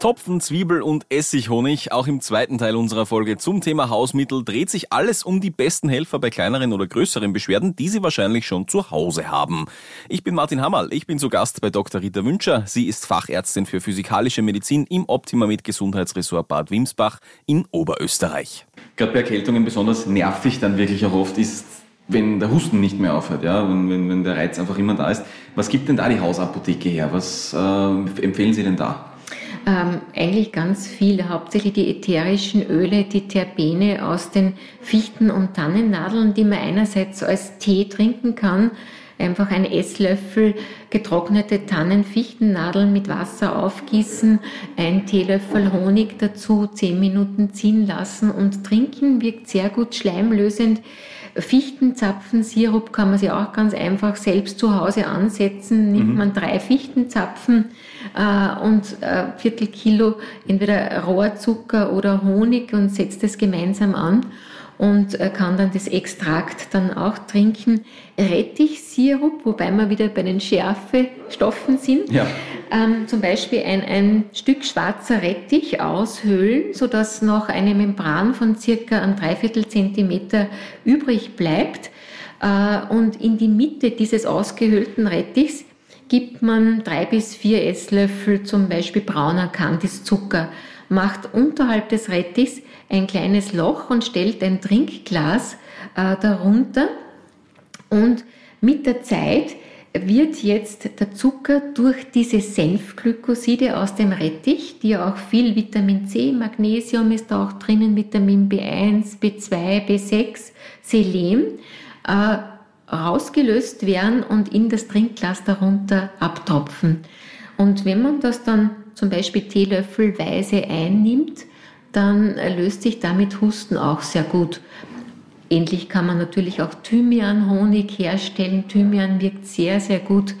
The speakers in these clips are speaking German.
Topfen, Zwiebel und Essighonig. Auch im zweiten Teil unserer Folge zum Thema Hausmittel dreht sich alles um die besten Helfer bei kleineren oder größeren Beschwerden, die Sie wahrscheinlich schon zu Hause haben. Ich bin Martin Hammerl. Ich bin zu Gast bei Dr. Rita Wünscher. Sie ist Fachärztin für physikalische Medizin im Optimamed Gesundheitsressort Bad Wimsbach in Oberösterreich gerade bei Erkältungen besonders nervig dann wirklich auch oft ist, wenn der Husten nicht mehr aufhört, ja, wenn, wenn, wenn der Reiz einfach immer da ist. Was gibt denn da die Hausapotheke her? Was äh, empfehlen Sie denn da? Ähm, eigentlich ganz viel, hauptsächlich die ätherischen Öle, die Terpene aus den Fichten- und Tannennadeln, die man einerseits als Tee trinken kann, einfach einen Esslöffel getrocknete Tannenfichtennadeln mit Wasser aufgießen, ein Teelöffel Honig dazu, zehn Minuten ziehen lassen und trinken, wirkt sehr gut schleimlösend. Fichtenzapfensirup kann man sich auch ganz einfach selbst zu Hause ansetzen. Nimmt mhm. man drei Fichtenzapfen äh, und äh, Viertel Kilo entweder Rohrzucker oder Honig und setzt es gemeinsam an und kann dann das Extrakt dann auch trinken. Rettichsirup, wobei wir wieder bei den Schärfestoffen sind. Ja. Ähm, zum Beispiel ein, ein Stück schwarzer Rettich aushöhlen, sodass noch eine Membran von circa einem Dreiviertel Zentimeter übrig bleibt. Äh, und in die Mitte dieses ausgehöhlten Rettichs gibt man drei bis vier Esslöffel zum Beispiel brauner Kandiszucker, macht unterhalb des Rettichs ein kleines Loch und stellt ein Trinkglas äh, darunter. Und mit der Zeit wird jetzt der Zucker durch diese Senfglykoside aus dem Rettich, die ja auch viel Vitamin C, Magnesium ist da auch drinnen, Vitamin B1, B2, B6, Selen, äh, rausgelöst werden und in das Trinkglas darunter abtropfen. Und wenn man das dann zum Beispiel teelöffelweise einnimmt, dann löst sich damit Husten auch sehr gut. Ähnlich kann man natürlich auch Thymianhonig herstellen. Thymian wirkt sehr, sehr gut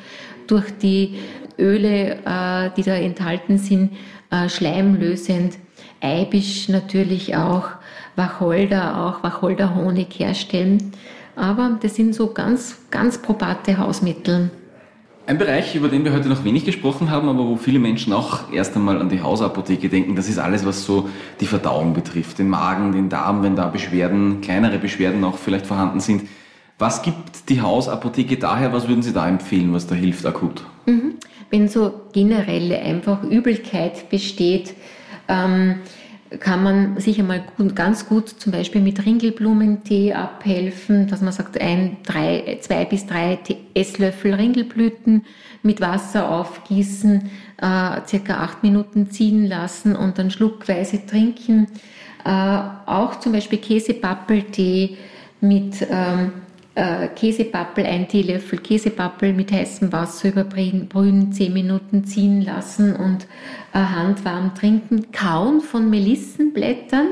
durch die Öle, äh, die da enthalten sind, äh, schleimlösend. Eibisch natürlich auch, Wacholder auch, Wacholderhonig herstellen. Aber das sind so ganz, ganz probate Hausmittel. Ein Bereich, über den wir heute noch wenig gesprochen haben, aber wo viele Menschen auch erst einmal an die Hausapotheke denken, das ist alles, was so die Verdauung betrifft. Den Magen, den Darm, wenn da Beschwerden, kleinere Beschwerden auch vielleicht vorhanden sind. Was gibt die Hausapotheke daher? Was würden Sie da empfehlen, was da hilft akut? Mhm. Wenn so generelle einfach Übelkeit besteht, ähm, kann man sich einmal gut, ganz gut zum Beispiel mit Ringelblumentee abhelfen, dass man sagt, ein, drei, zwei bis drei Esslöffel Ringelblüten mit Wasser aufgießen, äh, circa acht Minuten ziehen lassen und dann schluckweise trinken. Äh, auch zum Beispiel Käsepappeltee mit ähm, äh, Käsepappel, ein Teelöffel Käsepappel mit heißem Wasser überbrühen, 10 Minuten ziehen lassen und äh, handwarm trinken. Kauen von Melissenblättern,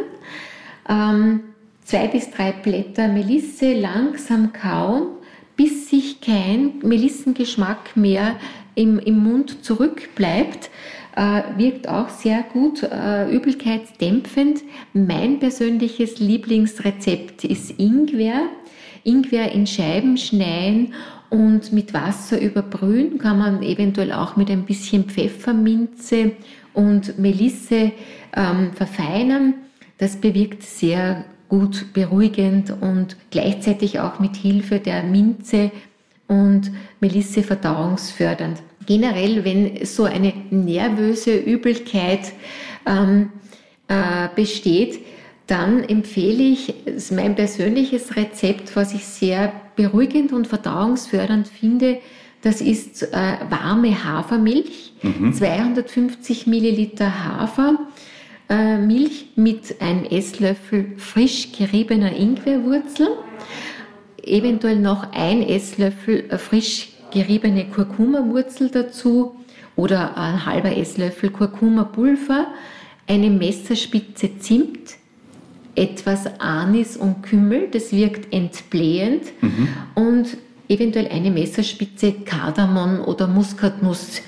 ähm, zwei bis drei Blätter Melisse langsam kauen, bis sich kein Melissengeschmack mehr im, im Mund zurückbleibt. Äh, wirkt auch sehr gut, äh, übelkeitsdämpfend. Mein persönliches Lieblingsrezept ist Ingwer. Ingwer in Scheiben schneiden und mit Wasser überbrühen. Kann man eventuell auch mit ein bisschen Pfefferminze und Melisse ähm, verfeinern. Das bewirkt sehr gut beruhigend und gleichzeitig auch mit Hilfe der Minze und Melisse verdauungsfördernd. Generell, wenn so eine nervöse Übelkeit ähm, äh, besteht, dann empfehle ich mein persönliches Rezept, was ich sehr beruhigend und verdauungsfördernd finde. Das ist äh, warme Hafermilch, mhm. 250 Milliliter Hafermilch äh, mit einem Esslöffel frisch geriebener Ingwerwurzel, eventuell noch ein Esslöffel äh, frisch geriebene Kurkumawurzel dazu oder ein halber Esslöffel Kurkumapulver, eine Messerspitze Zimt, etwas Anis und Kümmel, das wirkt entblähend mhm. und eventuell eine Messerspitze Kardamom oder Muskatnuss.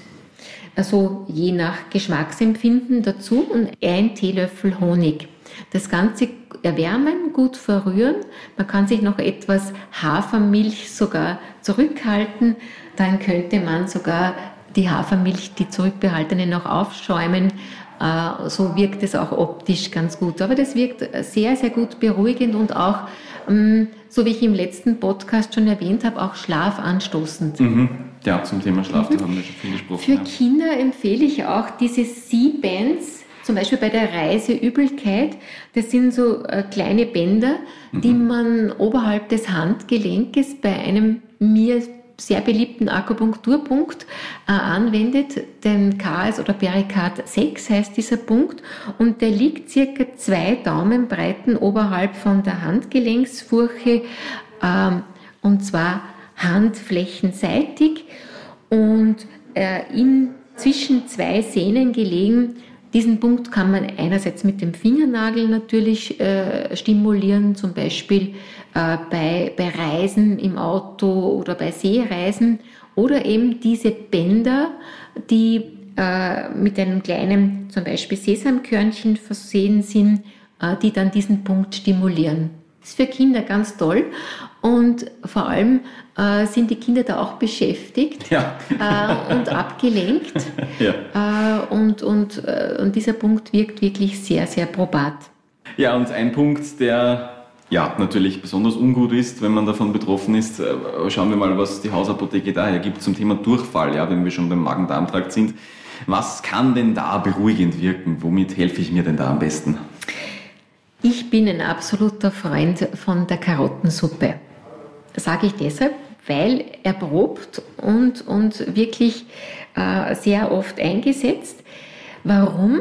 Also je nach Geschmacksempfinden dazu und ein Teelöffel Honig. Das Ganze erwärmen, gut verrühren. Man kann sich noch etwas Hafermilch sogar zurückhalten. Dann könnte man sogar die Hafermilch, die zurückbehaltene, noch aufschäumen. Äh, so wirkt es auch optisch ganz gut. Aber das wirkt sehr, sehr gut beruhigend und auch, ähm, so wie ich im letzten Podcast schon erwähnt habe, auch schlafanstoßend. Mhm. Ja, zum Thema Schlaf, mhm. da haben wir schon viel gesprochen. Für ja. Kinder empfehle ich auch diese C-Bands, zum Beispiel bei der Reiseübelkeit. Das sind so äh, kleine Bänder, mhm. die man oberhalb des Handgelenkes bei einem mir sehr beliebten Akupunkturpunkt äh, anwendet, den KS oder Perikard 6 heißt dieser Punkt und der liegt circa zwei Daumenbreiten oberhalb von der Handgelenksfurche ähm, und zwar handflächenseitig und äh, in zwischen zwei Sehnen gelegen. Diesen Punkt kann man einerseits mit dem Fingernagel natürlich äh, stimulieren, zum Beispiel äh, bei, bei Reisen im Auto oder bei Seereisen oder eben diese Bänder, die äh, mit einem kleinen, zum Beispiel Sesamkörnchen versehen sind, äh, die dann diesen Punkt stimulieren. Das ist für Kinder ganz toll und vor allem äh, sind die Kinder da auch beschäftigt ja. äh, und abgelenkt. Ja. Äh, und, und, äh, und dieser Punkt wirkt wirklich sehr, sehr probat. Ja, und ein Punkt, der ja, natürlich besonders ungut ist, wenn man davon betroffen ist. Äh, schauen wir mal, was die Hausapotheke daher gibt zum Thema Durchfall, ja, wenn wir schon beim Magen-Darm-Trakt sind. Was kann denn da beruhigend wirken? Womit helfe ich mir denn da am besten? Ich bin ein absoluter Freund von der Karottensuppe. Sage ich deshalb, weil erprobt und, und wirklich äh, sehr oft eingesetzt. Warum?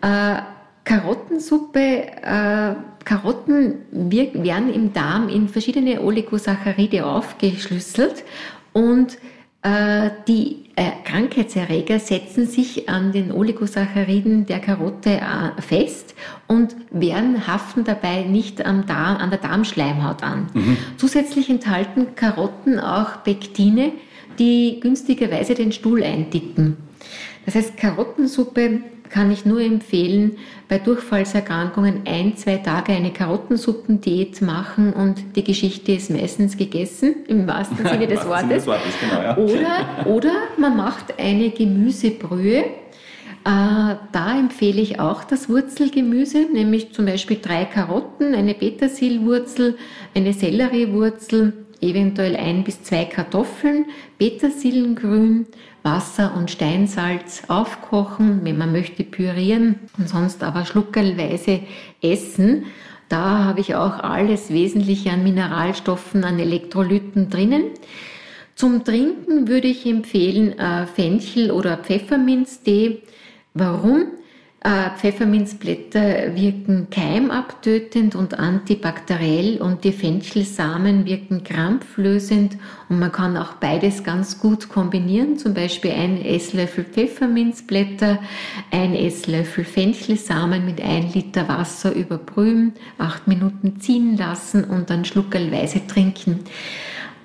Äh, Karottensuppe, äh, Karotten werden im Darm in verschiedene Oligosaccharide aufgeschlüsselt und äh, die äh, Krankheitserreger setzen sich an den Oligosacchariden der Karotte äh, fest und werden, haften dabei nicht am Darm, an der Darmschleimhaut an. Mhm. Zusätzlich enthalten Karotten auch Pektine, die günstigerweise den Stuhl eindicken. Das heißt, Karottensuppe kann ich nur empfehlen, bei Durchfallserkrankungen ein, zwei Tage eine Karottensuppendiät machen und die Geschichte ist meistens gegessen, im wahrsten Sinne des Wortes. Genau, ja. oder, oder man macht eine Gemüsebrühe. Äh, da empfehle ich auch das Wurzelgemüse, nämlich zum Beispiel drei Karotten, eine Petersilwurzel, eine Selleriewurzel, eventuell ein bis zwei Kartoffeln, Petersillengrün, Wasser und Steinsalz aufkochen, wenn man möchte pürieren und sonst aber schluckerlweise essen. Da habe ich auch alles Wesentliche an Mineralstoffen, an Elektrolyten drinnen. Zum Trinken würde ich empfehlen äh, Fenchel oder Pfefferminztee. Warum? Äh, Pfefferminzblätter wirken keimabtötend und antibakteriell und die Fenchelsamen wirken krampflösend und man kann auch beides ganz gut kombinieren. Zum Beispiel ein Esslöffel Pfefferminzblätter, ein Esslöffel Fenchelsamen mit ein Liter Wasser überbrühen, acht Minuten ziehen lassen und dann schluckerlweise trinken.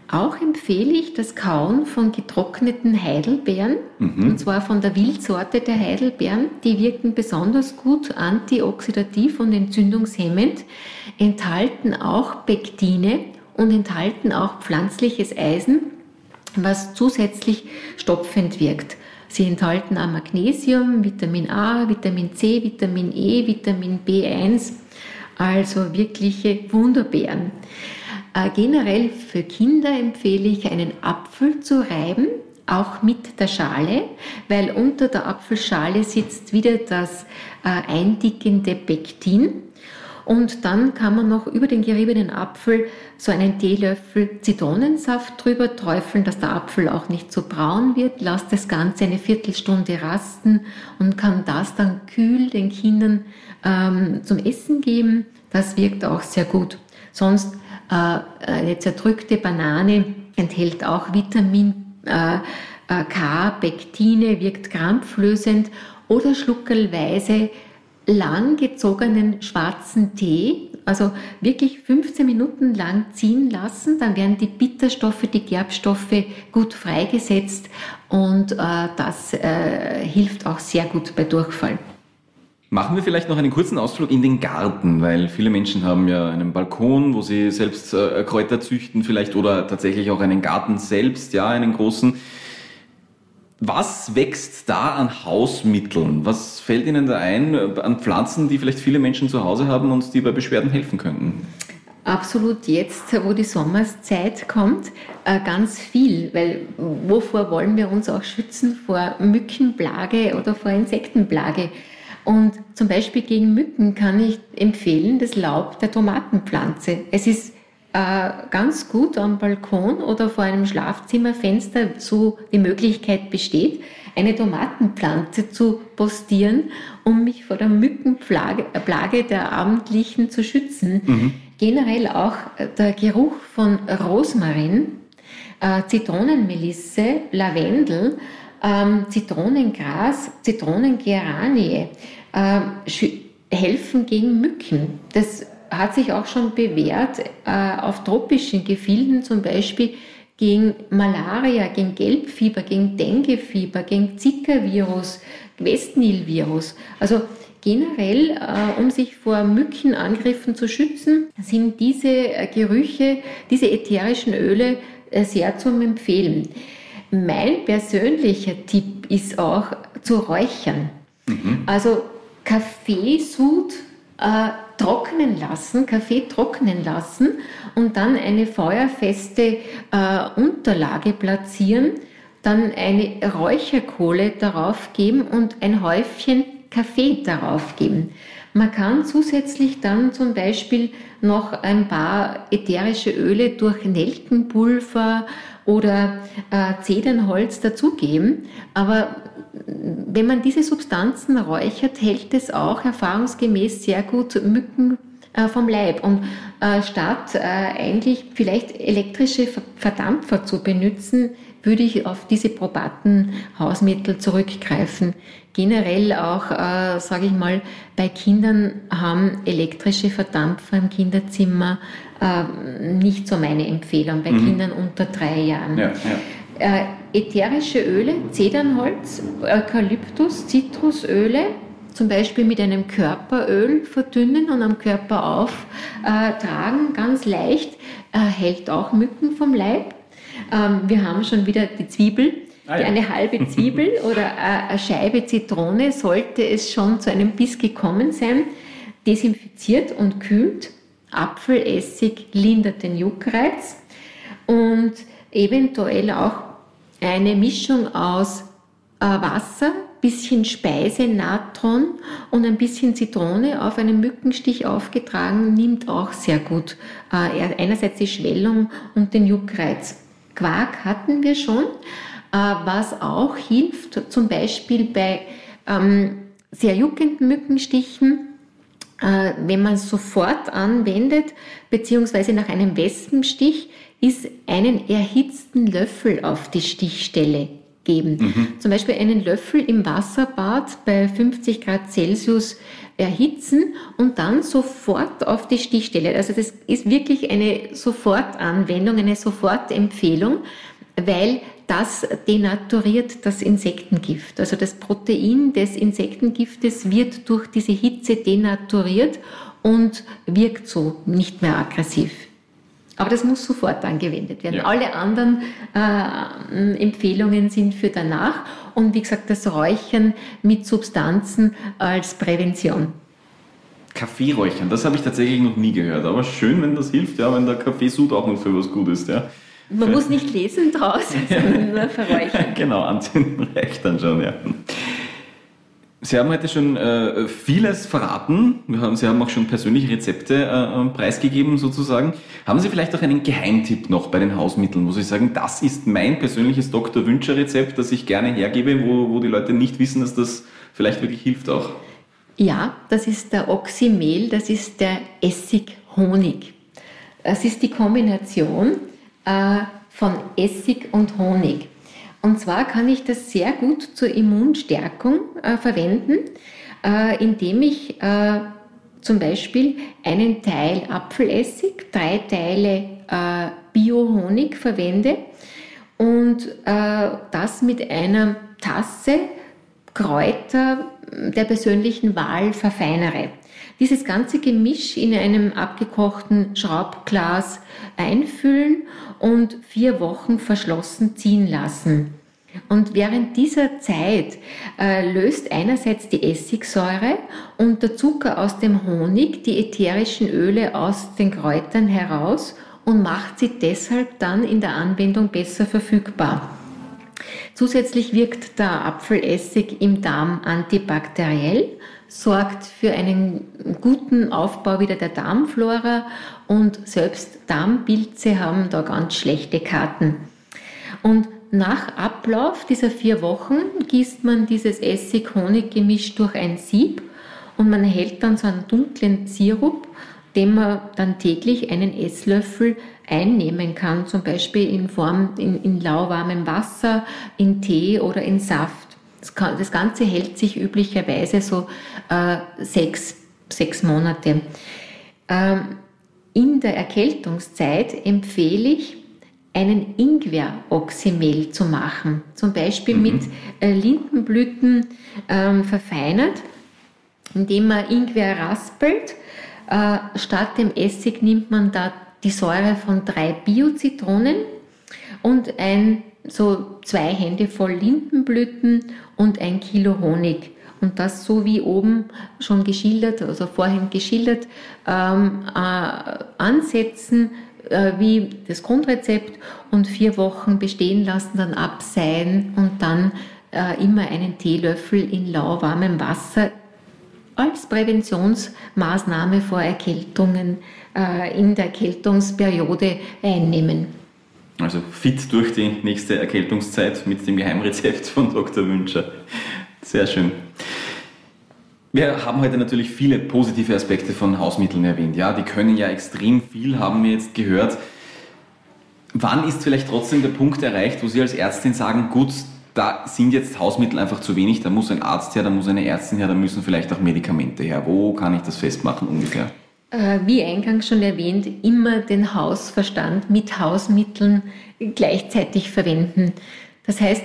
Auch empfehle ich das Kauen von getrockneten Heidelbeeren, mhm. und zwar von der Wildsorte der Heidelbeeren. Die wirken besonders gut antioxidativ und entzündungshemmend, enthalten auch Pektine und enthalten auch pflanzliches Eisen, was zusätzlich stopfend wirkt. Sie enthalten auch Magnesium, Vitamin A, Vitamin C, Vitamin E, Vitamin B1, also wirkliche Wunderbeeren. Äh, generell für Kinder empfehle ich, einen Apfel zu reiben, auch mit der Schale, weil unter der Apfelschale sitzt wieder das äh, eindickende Pektin. Und dann kann man noch über den geriebenen Apfel so einen Teelöffel Zitronensaft drüber träufeln, dass der Apfel auch nicht so braun wird. Lasst das Ganze eine Viertelstunde rasten und kann das dann kühl den Kindern ähm, zum Essen geben. Das wirkt auch sehr gut. Sonst eine zerdrückte Banane enthält auch Vitamin äh, äh, K, Pektine, wirkt krampflösend oder schluckelweise langgezogenen schwarzen Tee, also wirklich 15 Minuten lang ziehen lassen, dann werden die Bitterstoffe, die Gerbstoffe gut freigesetzt und äh, das äh, hilft auch sehr gut bei Durchfall. Machen wir vielleicht noch einen kurzen Ausflug in den Garten, weil viele Menschen haben ja einen Balkon, wo sie selbst äh, Kräuter züchten vielleicht oder tatsächlich auch einen Garten selbst, ja, einen großen. Was wächst da an Hausmitteln? Was fällt Ihnen da ein äh, an Pflanzen, die vielleicht viele Menschen zu Hause haben und die bei Beschwerden helfen könnten? Absolut jetzt, wo die Sommerszeit kommt, äh, ganz viel, weil wovor wollen wir uns auch schützen? Vor Mückenplage oder vor Insektenplage. Und zum Beispiel gegen Mücken kann ich empfehlen das Laub der Tomatenpflanze. Es ist äh, ganz gut am Balkon oder vor einem Schlafzimmerfenster, so die Möglichkeit besteht, eine Tomatenpflanze zu postieren, um mich vor der Mückenplage Plage der abendlichen zu schützen. Mhm. Generell auch der Geruch von Rosmarin, äh, Zitronenmelisse, Lavendel, ähm, Zitronengras, Zitronengeranie äh, helfen gegen Mücken. Das hat sich auch schon bewährt äh, auf tropischen Gefilden, zum Beispiel gegen Malaria, gegen Gelbfieber, gegen Denguefieber, gegen Zika-Virus, Westnil-Virus. Also generell, äh, um sich vor Mückenangriffen zu schützen, sind diese äh, Gerüche, diese ätherischen Öle äh, sehr zum Empfehlen. Mein persönlicher Tipp ist auch zu räuchern. Mhm. Also Kaffeesud äh, trocknen lassen, Kaffee trocknen lassen und dann eine feuerfeste äh, Unterlage platzieren, dann eine Räucherkohle darauf geben und ein Häufchen Kaffee darauf geben. Man kann zusätzlich dann zum Beispiel noch ein paar ätherische Öle durch Nelkenpulver oder äh, Zedernholz dazugeben, aber wenn man diese Substanzen räuchert, hält es auch erfahrungsgemäß sehr gut Mücken äh, vom Leib. Und äh, statt äh, eigentlich vielleicht elektrische Verdampfer zu benutzen, würde ich auf diese probaten Hausmittel zurückgreifen. Generell auch, äh, sage ich mal, bei Kindern haben elektrische Verdampfer im Kinderzimmer äh, nicht so meine Empfehlung, bei mhm. Kindern unter drei Jahren. Ja, ja. Äh, ätherische Öle, Zedernholz, Eukalyptus, Zitrusöle, zum Beispiel mit einem Körperöl verdünnen und am Körper auftragen, ganz leicht, äh, hält auch Mücken vom Leib. Ähm, wir haben schon wieder die Zwiebel. Ah, ja. Eine halbe Zwiebel oder äh, eine Scheibe Zitrone sollte es schon zu einem Biss gekommen sein. Desinfiziert und kühlt. Apfelessig lindert den Juckreiz und eventuell auch eine Mischung aus äh, Wasser, bisschen Speisenatron und ein bisschen Zitrone auf einen Mückenstich aufgetragen, nimmt auch sehr gut äh, einerseits die Schwellung und den Juckreiz. Quark hatten wir schon, äh, was auch hilft, zum Beispiel bei ähm, sehr juckenden Mückenstichen, äh, wenn man es sofort anwendet, beziehungsweise nach einem Wespenstich, ist einen erhitzten Löffel auf die Stichstelle geben. Mhm. Zum Beispiel einen Löffel im Wasserbad bei 50 Grad Celsius erhitzen und dann sofort auf die Stichstelle. Also das ist wirklich eine Sofortanwendung, eine Sofortempfehlung, weil das denaturiert das Insektengift. Also das Protein des Insektengiftes wird durch diese Hitze denaturiert und wirkt so nicht mehr aggressiv. Aber das muss sofort angewendet werden. Ja. Alle anderen äh, Empfehlungen sind für danach. Und wie gesagt, das Räuchern mit Substanzen als Prävention. Kaffee räuchern, das habe ich tatsächlich noch nie gehört. Aber schön, wenn das hilft, ja, wenn der Kaffeesud auch noch für was gut ist. Ja. Man muss nicht lesen draußen, sondern nur verräuchern. genau, anzünden reicht dann schon, ja. Sie haben heute schon äh, vieles verraten. Haben, Sie haben auch schon persönliche Rezepte äh, preisgegeben sozusagen. Haben Sie vielleicht auch einen Geheimtipp noch bei den Hausmitteln, wo Sie sagen, das ist mein persönliches Dr. Wünscher Rezept, das ich gerne hergebe, wo, wo die Leute nicht wissen, dass das vielleicht wirklich hilft auch? Ja, das ist der Oxymel, das ist der Essig-Honig. Das ist die Kombination äh, von Essig und Honig. Und zwar kann ich das sehr gut zur Immunstärkung äh, verwenden, äh, indem ich äh, zum Beispiel einen Teil Apfelessig, drei Teile äh, Biohonig verwende und äh, das mit einer Tasse Kräuter der persönlichen Wahl verfeinere. Dieses ganze Gemisch in einem abgekochten Schraubglas einfüllen und vier Wochen verschlossen ziehen lassen. Und während dieser Zeit äh, löst einerseits die Essigsäure und der Zucker aus dem Honig die ätherischen Öle aus den Kräutern heraus und macht sie deshalb dann in der Anwendung besser verfügbar. Zusätzlich wirkt der Apfelessig im Darm antibakteriell, sorgt für einen guten Aufbau wieder der Darmflora und selbst Darmpilze haben da ganz schlechte Karten. Und nach Ablauf dieser vier Wochen gießt man dieses Essig-Honig-Gemisch durch ein Sieb und man erhält dann so einen dunklen Sirup, den man dann täglich einen Esslöffel einnehmen kann, zum Beispiel in Form in, in lauwarmem Wasser, in Tee oder in Saft. Das, kann, das Ganze hält sich üblicherweise so äh, sechs, sechs Monate. Ähm, in der Erkältungszeit empfehle ich, einen Ingwer-Oxymel zu machen, zum Beispiel mhm. mit äh, Lindenblüten ähm, verfeinert, indem man Ingwer raspelt. Äh, statt dem Essig nimmt man da die Säure von drei Bio-Zitronen und ein, so zwei Hände voll Lindenblüten und ein Kilo Honig. Und das so wie oben schon geschildert, also vorhin geschildert, ähm, äh, ansetzen, äh, wie das Grundrezept und vier Wochen bestehen lassen, dann abseihen und dann äh, immer einen Teelöffel in lauwarmem Wasser als Präventionsmaßnahme vor Erkältungen äh, in der Erkältungsperiode einnehmen. Also fit durch die nächste Erkältungszeit mit dem Geheimrezept von Dr. Wünscher. Sehr schön. Wir haben heute natürlich viele positive Aspekte von Hausmitteln erwähnt. Ja, die können ja extrem viel, haben wir jetzt gehört. Wann ist vielleicht trotzdem der Punkt erreicht, wo Sie als Ärztin sagen, gut, da sind jetzt Hausmittel einfach zu wenig, da muss ein Arzt her, da muss eine Ärztin her, da müssen vielleicht auch Medikamente her. Wo kann ich das festmachen ungefähr? Äh, wie eingangs schon erwähnt, immer den Hausverstand mit Hausmitteln gleichzeitig verwenden. Das heißt,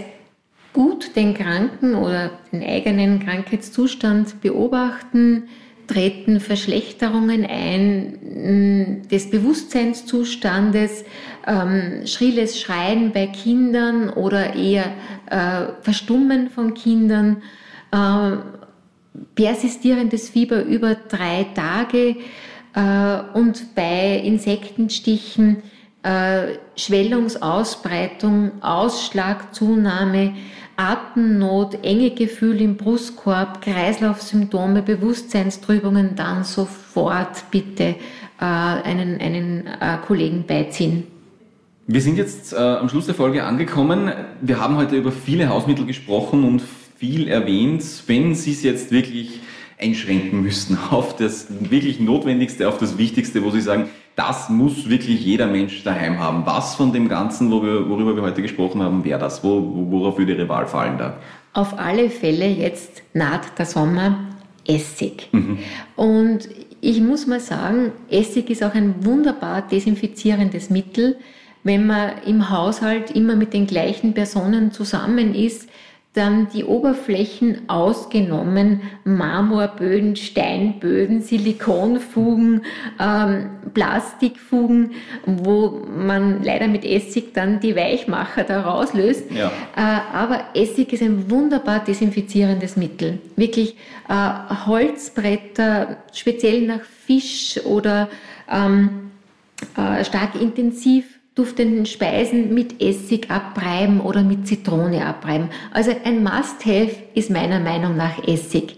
gut den Kranken oder den eigenen Krankheitszustand beobachten, treten Verschlechterungen ein des Bewusstseinszustandes, ähm, schrilles Schreien bei Kindern oder eher äh, Verstummen von Kindern, äh, persistierendes Fieber über drei Tage äh, und bei Insektenstichen äh, Schwellungsausbreitung, Ausschlagzunahme, Atemnot, enge Gefühl im Brustkorb, Kreislaufsymptome, Bewusstseinstrübungen, dann sofort bitte äh, einen, einen äh, Kollegen beiziehen. Wir sind jetzt äh, am Schluss der Folge angekommen. Wir haben heute über viele Hausmittel gesprochen und viel erwähnt. Wenn Sie es jetzt wirklich einschränken müssten auf das wirklich Notwendigste, auf das Wichtigste, wo Sie sagen, das muss wirklich jeder Mensch daheim haben. Was von dem Ganzen, worüber wir heute gesprochen haben, wäre das? worauf würde Ihre Wahl fallen da? Auf alle Fälle jetzt naht der Sommer Essig. Mhm. Und ich muss mal sagen, Essig ist auch ein wunderbar desinfizierendes Mittel. Wenn man im Haushalt immer mit den gleichen Personen zusammen ist, dann die Oberflächen ausgenommen, Marmorböden, Steinböden, Silikonfugen, ähm, Plastikfugen, wo man leider mit Essig dann die Weichmacher da rauslöst. Ja. Äh, aber Essig ist ein wunderbar desinfizierendes Mittel. Wirklich äh, Holzbretter, speziell nach Fisch oder ähm, äh, stark intensiv duftenden Speisen mit Essig abreiben oder mit Zitrone abreiben. Also ein Must-Have ist meiner Meinung nach Essig.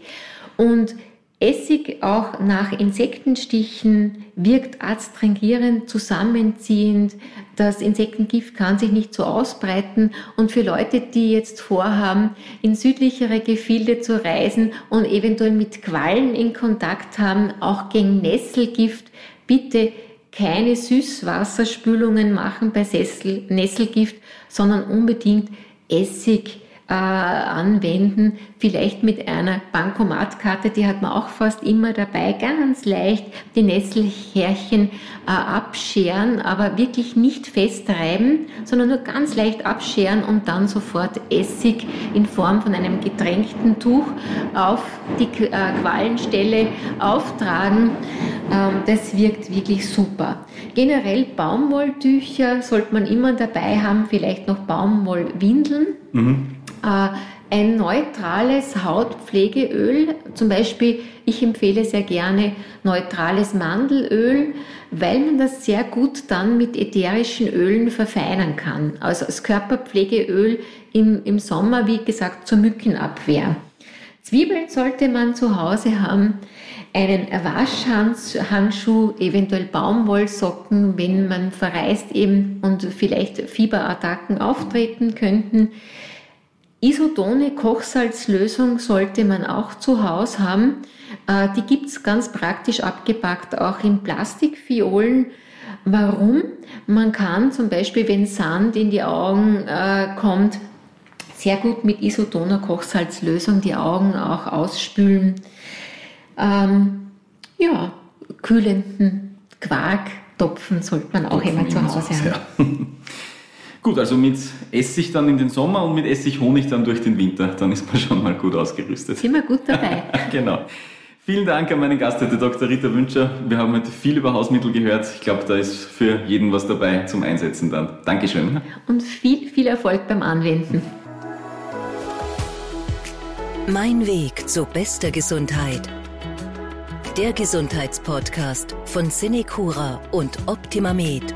Und Essig auch nach Insektenstichen wirkt adstringierend, zusammenziehend. Das Insektengift kann sich nicht so ausbreiten. Und für Leute, die jetzt vorhaben, in südlichere Gefilde zu reisen und eventuell mit Quallen in Kontakt haben, auch gegen Nesselgift, bitte keine Süßwasserspülungen machen bei Sessel, Nesselgift, sondern unbedingt Essig äh, anwenden, vielleicht mit einer Bankomatkarte, die hat man auch fast immer dabei, ganz leicht die Nesselhärchen äh, abscheren, aber wirklich nicht festreiben, sondern nur ganz leicht abscheren und dann sofort Essig in Form von einem getränkten Tuch auf die äh, Qualenstelle auftragen. Ähm, das wirkt wirklich super. Generell Baumwolltücher sollte man immer dabei haben, vielleicht noch Baumwollwindeln. Mhm. Äh, ein neutrales Hautpflegeöl, zum Beispiel, ich empfehle sehr gerne neutrales Mandelöl, weil man das sehr gut dann mit ätherischen Ölen verfeinern kann. Also als Körperpflegeöl im, im Sommer, wie gesagt, zur Mückenabwehr. Zwiebeln sollte man zu Hause haben, einen Waschhandschuh, eventuell Baumwollsocken, wenn man verreist eben und vielleicht Fieberattacken auftreten könnten. Isotone Kochsalzlösung sollte man auch zu Hause haben. Äh, die gibt es ganz praktisch abgepackt, auch in Plastikfiolen. Warum? Man kann zum Beispiel, wenn Sand in die Augen äh, kommt, sehr gut mit isotoner Kochsalzlösung die Augen auch ausspülen. Ähm, ja, kühlenden Quarktopfen sollte man auch Topfen immer zu Hause haben. Ja. Gut, also mit Essig dann in den Sommer und mit Essig Honig dann durch den Winter, dann ist man schon mal gut ausgerüstet. Sind wir gut dabei. genau. Vielen Dank an meinen Gast heute, Dr. Rita Wünscher. Wir haben heute viel über Hausmittel gehört. Ich glaube, da ist für jeden was dabei zum Einsetzen dann. Dankeschön. Und viel, viel Erfolg beim Anwenden. Mein Weg zu bester Gesundheit. Der Gesundheitspodcast von Cinecura und Optimamed.